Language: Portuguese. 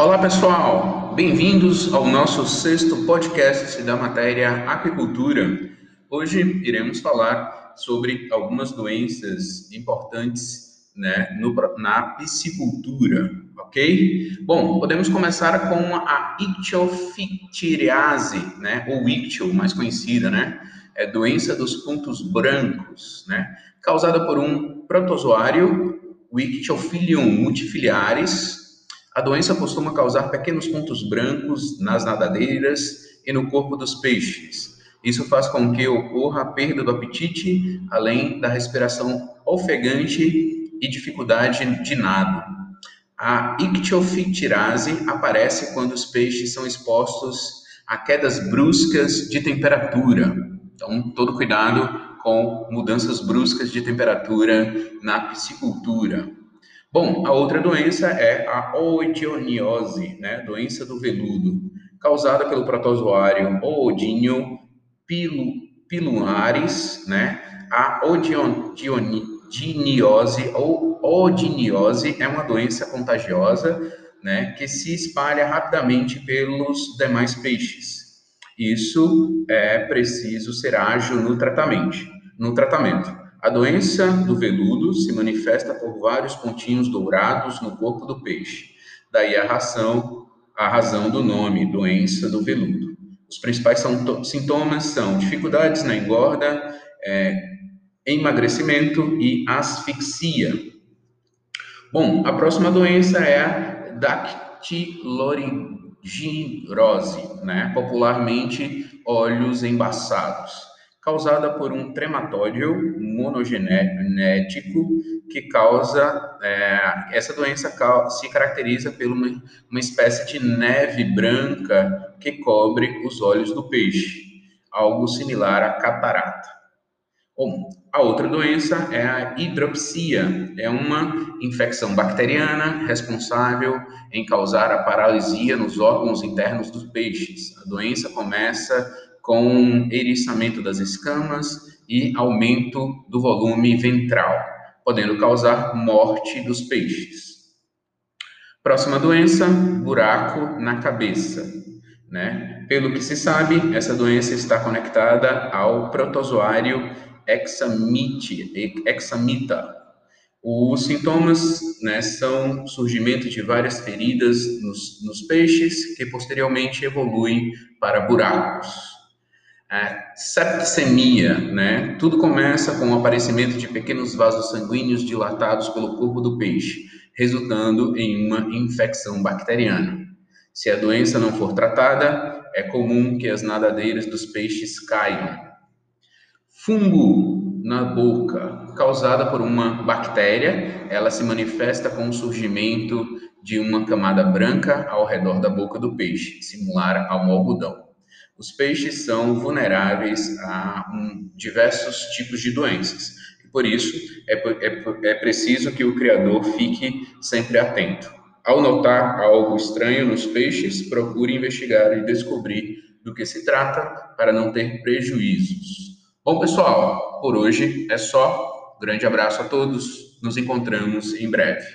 Olá pessoal, bem-vindos ao nosso sexto podcast da matéria Aquicultura. Hoje iremos falar sobre algumas doenças importantes né, no, na piscicultura, ok? Bom, podemos começar com a ictiofictiriase, né, ou ictio, mais conhecida, né? É doença dos pontos brancos, né? Causada por um protozoário, o Ictiophilium multifiliaris, a doença costuma causar pequenos pontos brancos nas nadadeiras e no corpo dos peixes. Isso faz com que ocorra a perda do apetite, além da respiração ofegante e dificuldade de nado. A ictiofictirase aparece quando os peixes são expostos a quedas bruscas de temperatura. Então, todo cuidado com mudanças bruscas de temperatura na piscicultura. Bom, a outra doença é a oidioniose, né? Doença do veludo, causada pelo protozoário Oodinio pilu, piluaris, né? A odiniose ou odiniose é uma doença contagiosa, né? Que se espalha rapidamente pelos demais peixes. Isso é preciso ser ágil no tratamento. No tratamento. A doença do veludo se manifesta por vários pontinhos dourados no corpo do peixe. Daí a razão, a razão do nome, doença do veludo. Os principais sintomas são dificuldades na engorda, é, emagrecimento e asfixia. Bom, a próxima doença é a dactilorigirose, né? popularmente olhos embaçados causada por um trematóide monogenético que causa é, essa doença se caracteriza por uma, uma espécie de neve branca que cobre os olhos do peixe, algo similar à catarata. Bom, a outra doença é a hidropsia, é uma infecção bacteriana responsável em causar a paralisia nos órgãos internos dos peixes. A doença começa com eriçamento das escamas e aumento do volume ventral, podendo causar morte dos peixes. Próxima doença, buraco na cabeça. Né? Pelo que se sabe, essa doença está conectada ao protozoário hexamita. Os sintomas né, são surgimento de várias feridas nos, nos peixes, que posteriormente evoluem para buracos a septicemia, né? Tudo começa com o aparecimento de pequenos vasos sanguíneos dilatados pelo corpo do peixe, resultando em uma infecção bacteriana. Se a doença não for tratada, é comum que as nadadeiras dos peixes caiam. Fungo na boca, causada por uma bactéria, ela se manifesta com o surgimento de uma camada branca ao redor da boca do peixe, similar a um algodão. Os peixes são vulneráveis a um, diversos tipos de doenças. E por isso, é, é, é preciso que o criador fique sempre atento. Ao notar algo estranho nos peixes, procure investigar e descobrir do que se trata para não ter prejuízos. Bom, pessoal, por hoje é só. Grande abraço a todos. Nos encontramos em breve.